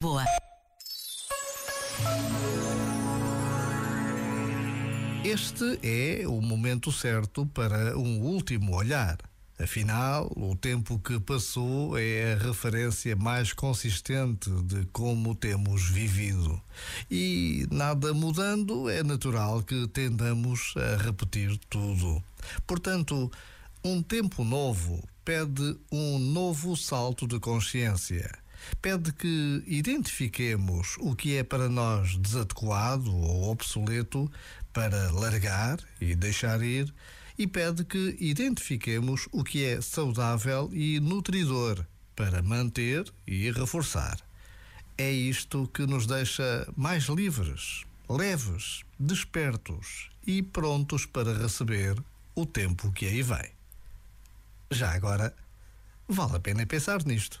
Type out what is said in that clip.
Boa. Este é o momento certo para um último olhar. Afinal, o tempo que passou é a referência mais consistente de como temos vivido. E nada mudando, é natural que tendamos a repetir tudo. Portanto, um tempo novo pede um novo salto de consciência. Pede que identifiquemos o que é para nós desadequado ou obsoleto para largar e deixar ir e pede que identifiquemos o que é saudável e nutridor para manter e reforçar. É isto que nos deixa mais livres, leves, despertos e prontos para receber o tempo que aí vem. Já agora, vale a pena pensar nisto.